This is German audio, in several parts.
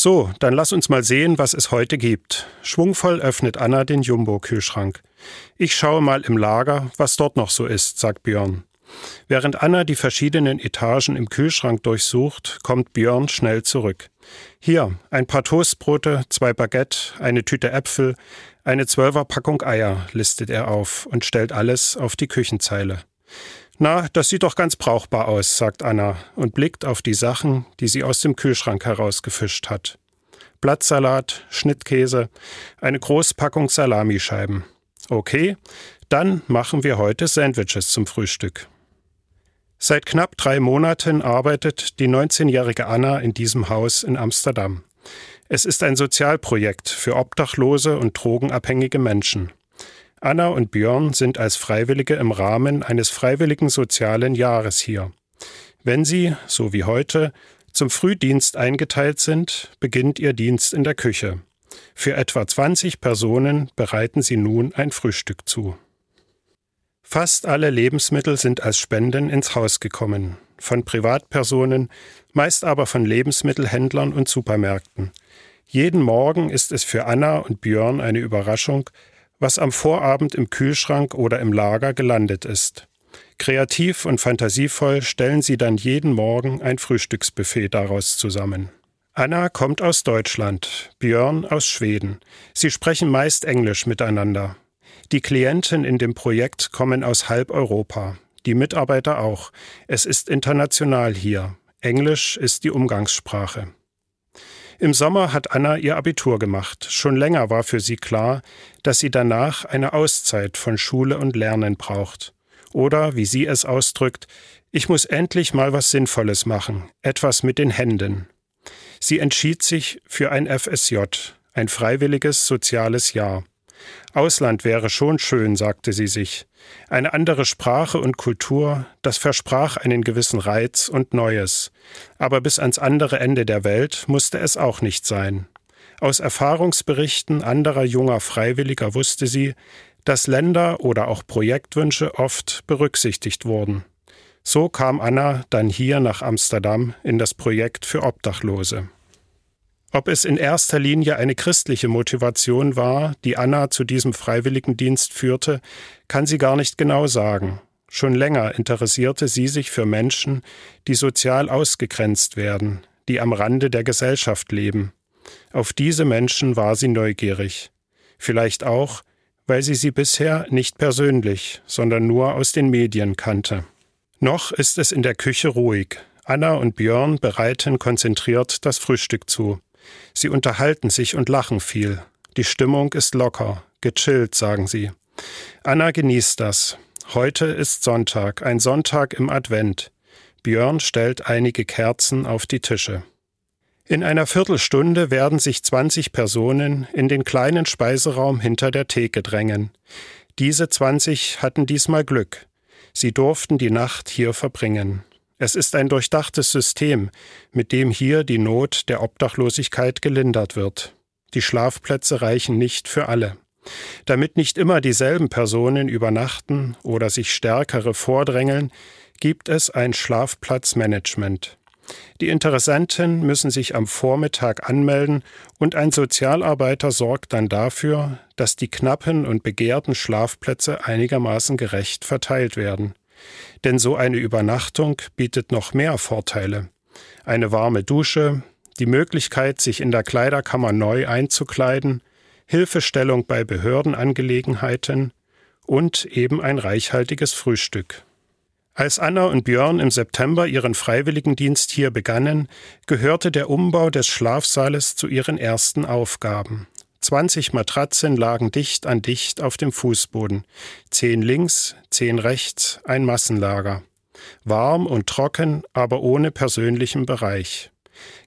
So, dann lass uns mal sehen, was es heute gibt. Schwungvoll öffnet Anna den Jumbo-Kühlschrank. Ich schaue mal im Lager, was dort noch so ist, sagt Björn. Während Anna die verschiedenen Etagen im Kühlschrank durchsucht, kommt Björn schnell zurück. Hier, ein paar Toastbrote, zwei Baguette, eine Tüte Äpfel, eine Zwölferpackung Eier, listet er auf und stellt alles auf die Küchenzeile. Na, das sieht doch ganz brauchbar aus, sagt Anna und blickt auf die Sachen, die sie aus dem Kühlschrank herausgefischt hat. Blattsalat, Schnittkäse, eine Großpackung Salamischeiben. Okay, dann machen wir heute Sandwiches zum Frühstück. Seit knapp drei Monaten arbeitet die 19-jährige Anna in diesem Haus in Amsterdam. Es ist ein Sozialprojekt für obdachlose und drogenabhängige Menschen. Anna und Björn sind als Freiwillige im Rahmen eines freiwilligen sozialen Jahres hier. Wenn sie, so wie heute, zum Frühdienst eingeteilt sind, beginnt ihr Dienst in der Küche. Für etwa 20 Personen bereiten sie nun ein Frühstück zu. Fast alle Lebensmittel sind als Spenden ins Haus gekommen, von Privatpersonen, meist aber von Lebensmittelhändlern und Supermärkten. Jeden Morgen ist es für Anna und Björn eine Überraschung, was am Vorabend im Kühlschrank oder im Lager gelandet ist. Kreativ und fantasievoll stellen sie dann jeden Morgen ein Frühstücksbuffet daraus zusammen. Anna kommt aus Deutschland, Björn aus Schweden. Sie sprechen meist Englisch miteinander. Die Klienten in dem Projekt kommen aus halb Europa, die Mitarbeiter auch. Es ist international hier. Englisch ist die Umgangssprache. Im Sommer hat Anna ihr Abitur gemacht. Schon länger war für sie klar, dass sie danach eine Auszeit von Schule und Lernen braucht. Oder, wie sie es ausdrückt, ich muss endlich mal was Sinnvolles machen, etwas mit den Händen. Sie entschied sich für ein FSJ, ein freiwilliges soziales Jahr. Ausland wäre schon schön, sagte sie sich. Eine andere Sprache und Kultur, das versprach einen gewissen Reiz und Neues. Aber bis ans andere Ende der Welt musste es auch nicht sein. Aus Erfahrungsberichten anderer junger Freiwilliger wusste sie, dass Länder oder auch Projektwünsche oft berücksichtigt wurden. So kam Anna dann hier nach Amsterdam in das Projekt für Obdachlose. Ob es in erster Linie eine christliche Motivation war, die Anna zu diesem Freiwilligendienst führte, kann sie gar nicht genau sagen. Schon länger interessierte sie sich für Menschen, die sozial ausgegrenzt werden, die am Rande der Gesellschaft leben. Auf diese Menschen war sie neugierig. Vielleicht auch, weil sie sie bisher nicht persönlich, sondern nur aus den Medien kannte. Noch ist es in der Küche ruhig. Anna und Björn bereiten konzentriert das Frühstück zu. Sie unterhalten sich und lachen viel. Die Stimmung ist locker, gechillt, sagen sie. Anna genießt das. Heute ist Sonntag, ein Sonntag im Advent. Björn stellt einige Kerzen auf die Tische. In einer Viertelstunde werden sich 20 Personen in den kleinen Speiseraum hinter der Theke drängen. Diese 20 hatten diesmal Glück. Sie durften die Nacht hier verbringen. Es ist ein durchdachtes System, mit dem hier die Not der Obdachlosigkeit gelindert wird. Die Schlafplätze reichen nicht für alle. Damit nicht immer dieselben Personen übernachten oder sich stärkere vordrängeln, gibt es ein Schlafplatzmanagement. Die Interessenten müssen sich am Vormittag anmelden und ein Sozialarbeiter sorgt dann dafür, dass die knappen und begehrten Schlafplätze einigermaßen gerecht verteilt werden. Denn so eine Übernachtung bietet noch mehr Vorteile. Eine warme Dusche, die Möglichkeit, sich in der Kleiderkammer neu einzukleiden, Hilfestellung bei Behördenangelegenheiten und eben ein reichhaltiges Frühstück. Als Anna und Björn im September ihren Freiwilligendienst hier begannen, gehörte der Umbau des Schlafsaales zu ihren ersten Aufgaben. 20 Matratzen lagen dicht an dicht auf dem Fußboden. Zehn links, zehn rechts, ein Massenlager. Warm und trocken, aber ohne persönlichen Bereich.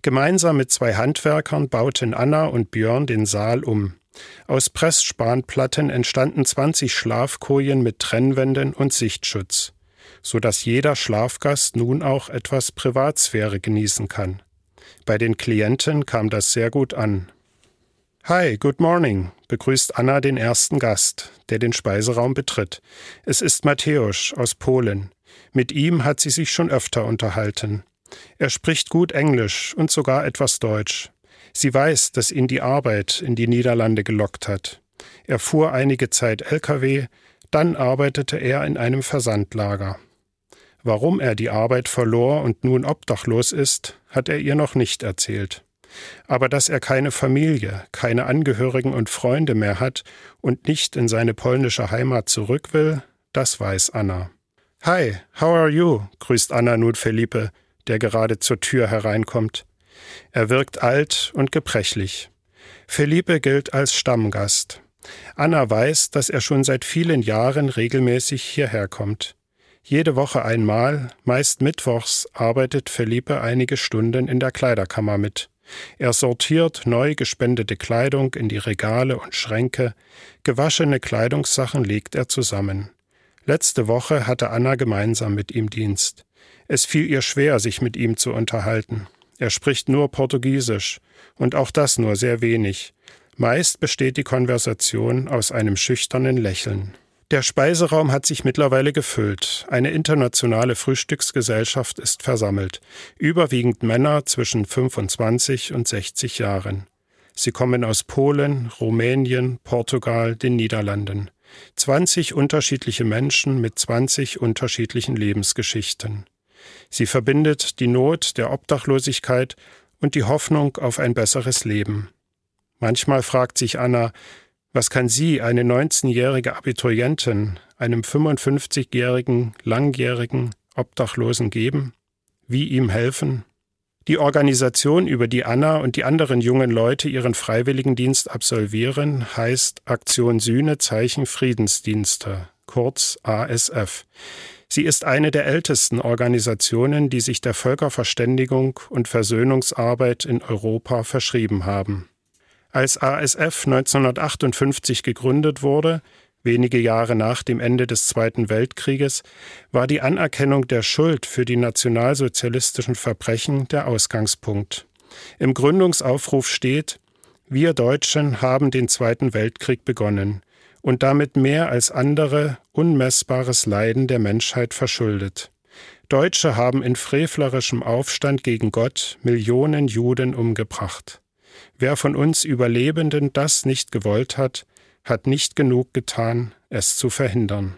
Gemeinsam mit zwei Handwerkern bauten Anna und Björn den Saal um. Aus Pressspanplatten entstanden 20 Schlafkojen mit Trennwänden und Sichtschutz, so dass jeder Schlafgast nun auch etwas Privatsphäre genießen kann. Bei den Klienten kam das sehr gut an. Hi, good morning, begrüßt Anna den ersten Gast, der den Speiseraum betritt. Es ist Mateusz aus Polen. Mit ihm hat sie sich schon öfter unterhalten. Er spricht gut Englisch und sogar etwas Deutsch. Sie weiß, dass ihn die Arbeit in die Niederlande gelockt hat. Er fuhr einige Zeit Lkw, dann arbeitete er in einem Versandlager. Warum er die Arbeit verlor und nun obdachlos ist, hat er ihr noch nicht erzählt. Aber dass er keine Familie, keine Angehörigen und Freunde mehr hat und nicht in seine polnische Heimat zurück will, das weiß Anna. Hi, how are you? grüßt Anna nun Felipe, der gerade zur Tür hereinkommt. Er wirkt alt und gebrechlich. Felipe gilt als Stammgast. Anna weiß, dass er schon seit vielen Jahren regelmäßig hierher kommt. Jede Woche einmal, meist mittwochs, arbeitet Felipe einige Stunden in der Kleiderkammer mit. Er sortiert neu gespendete Kleidung in die Regale und Schränke, gewaschene Kleidungssachen legt er zusammen. Letzte Woche hatte Anna gemeinsam mit ihm Dienst. Es fiel ihr schwer, sich mit ihm zu unterhalten. Er spricht nur Portugiesisch, und auch das nur sehr wenig. Meist besteht die Konversation aus einem schüchternen Lächeln. Der Speiseraum hat sich mittlerweile gefüllt. Eine internationale Frühstücksgesellschaft ist versammelt. Überwiegend Männer zwischen 25 und 60 Jahren. Sie kommen aus Polen, Rumänien, Portugal, den Niederlanden. 20 unterschiedliche Menschen mit 20 unterschiedlichen Lebensgeschichten. Sie verbindet die Not der Obdachlosigkeit und die Hoffnung auf ein besseres Leben. Manchmal fragt sich Anna, was kann sie, eine 19-jährige Abiturientin, einem 55-jährigen, langjährigen Obdachlosen geben? Wie ihm helfen? Die Organisation, über die Anna und die anderen jungen Leute ihren Freiwilligendienst absolvieren, heißt Aktion Sühne Zeichen Friedensdienste, kurz ASF. Sie ist eine der ältesten Organisationen, die sich der Völkerverständigung und Versöhnungsarbeit in Europa verschrieben haben. Als ASF 1958 gegründet wurde, wenige Jahre nach dem Ende des Zweiten Weltkrieges, war die Anerkennung der Schuld für die nationalsozialistischen Verbrechen der Ausgangspunkt. Im Gründungsaufruf steht Wir Deutschen haben den Zweiten Weltkrieg begonnen und damit mehr als andere unmessbares Leiden der Menschheit verschuldet. Deutsche haben in frevlerischem Aufstand gegen Gott Millionen Juden umgebracht. Wer von uns Überlebenden das nicht gewollt hat, hat nicht genug getan, es zu verhindern.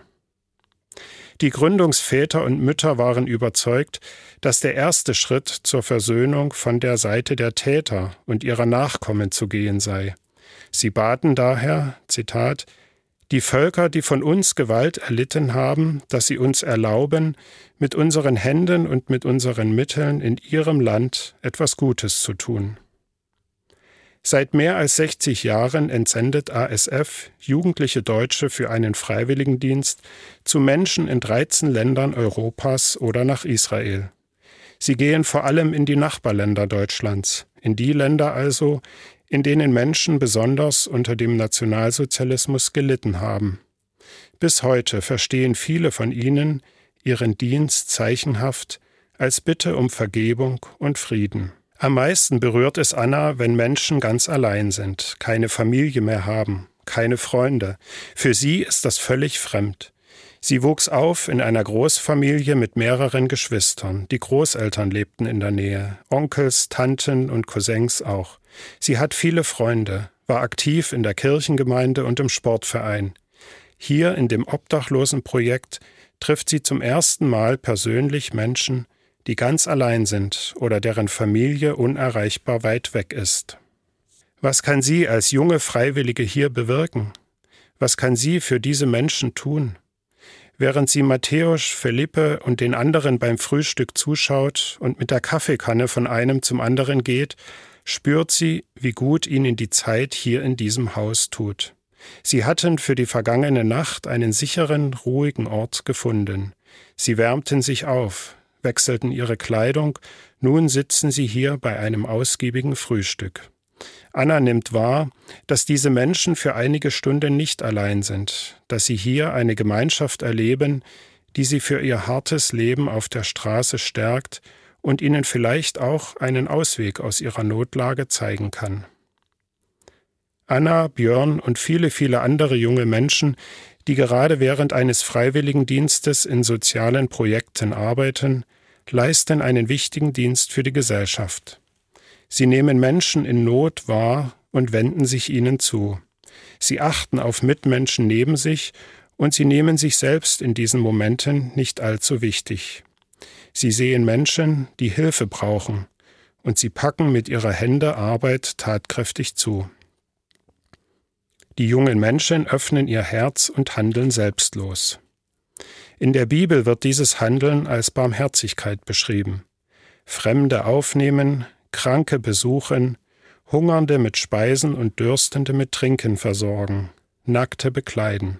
Die Gründungsväter und Mütter waren überzeugt, dass der erste Schritt zur Versöhnung von der Seite der Täter und ihrer Nachkommen zu gehen sei. Sie baten daher, Zitat, die Völker, die von uns Gewalt erlitten haben, dass sie uns erlauben, mit unseren Händen und mit unseren Mitteln in ihrem Land etwas Gutes zu tun. Seit mehr als 60 Jahren entsendet ASF jugendliche Deutsche für einen Freiwilligendienst zu Menschen in 13 Ländern Europas oder nach Israel. Sie gehen vor allem in die Nachbarländer Deutschlands, in die Länder also, in denen Menschen besonders unter dem Nationalsozialismus gelitten haben. Bis heute verstehen viele von ihnen ihren Dienst zeichenhaft als Bitte um Vergebung und Frieden. Am meisten berührt es Anna, wenn Menschen ganz allein sind, keine Familie mehr haben, keine Freunde. Für sie ist das völlig fremd. Sie wuchs auf in einer Großfamilie mit mehreren Geschwistern. Die Großeltern lebten in der Nähe, Onkels, Tanten und Cousins auch. Sie hat viele Freunde, war aktiv in der Kirchengemeinde und im Sportverein. Hier in dem Obdachlosenprojekt trifft sie zum ersten Mal persönlich Menschen, die ganz allein sind oder deren Familie unerreichbar weit weg ist. Was kann sie als junge Freiwillige hier bewirken? Was kann sie für diese Menschen tun? Während sie Matthäus, Felipe und den anderen beim Frühstück zuschaut und mit der Kaffeekanne von einem zum anderen geht, spürt sie, wie gut ihnen die Zeit hier in diesem Haus tut. Sie hatten für die vergangene Nacht einen sicheren, ruhigen Ort gefunden. Sie wärmten sich auf, wechselten ihre Kleidung, nun sitzen sie hier bei einem ausgiebigen Frühstück. Anna nimmt wahr, dass diese Menschen für einige Stunden nicht allein sind, dass sie hier eine Gemeinschaft erleben, die sie für ihr hartes Leben auf der Straße stärkt und ihnen vielleicht auch einen Ausweg aus ihrer Notlage zeigen kann. Anna, Björn und viele, viele andere junge Menschen, die gerade während eines Freiwilligendienstes in sozialen Projekten arbeiten, leisten einen wichtigen Dienst für die Gesellschaft. Sie nehmen Menschen in Not wahr und wenden sich ihnen zu. Sie achten auf Mitmenschen neben sich und sie nehmen sich selbst in diesen Momenten nicht allzu wichtig. Sie sehen Menschen, die Hilfe brauchen, und sie packen mit ihrer Hände Arbeit tatkräftig zu. Die jungen Menschen öffnen ihr Herz und handeln selbstlos. In der Bibel wird dieses Handeln als Barmherzigkeit beschrieben. Fremde aufnehmen, Kranke besuchen, Hungernde mit Speisen und Dürstende mit Trinken versorgen, Nackte bekleiden.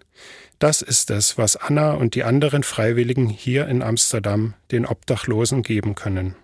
Das ist es, was Anna und die anderen Freiwilligen hier in Amsterdam den Obdachlosen geben können.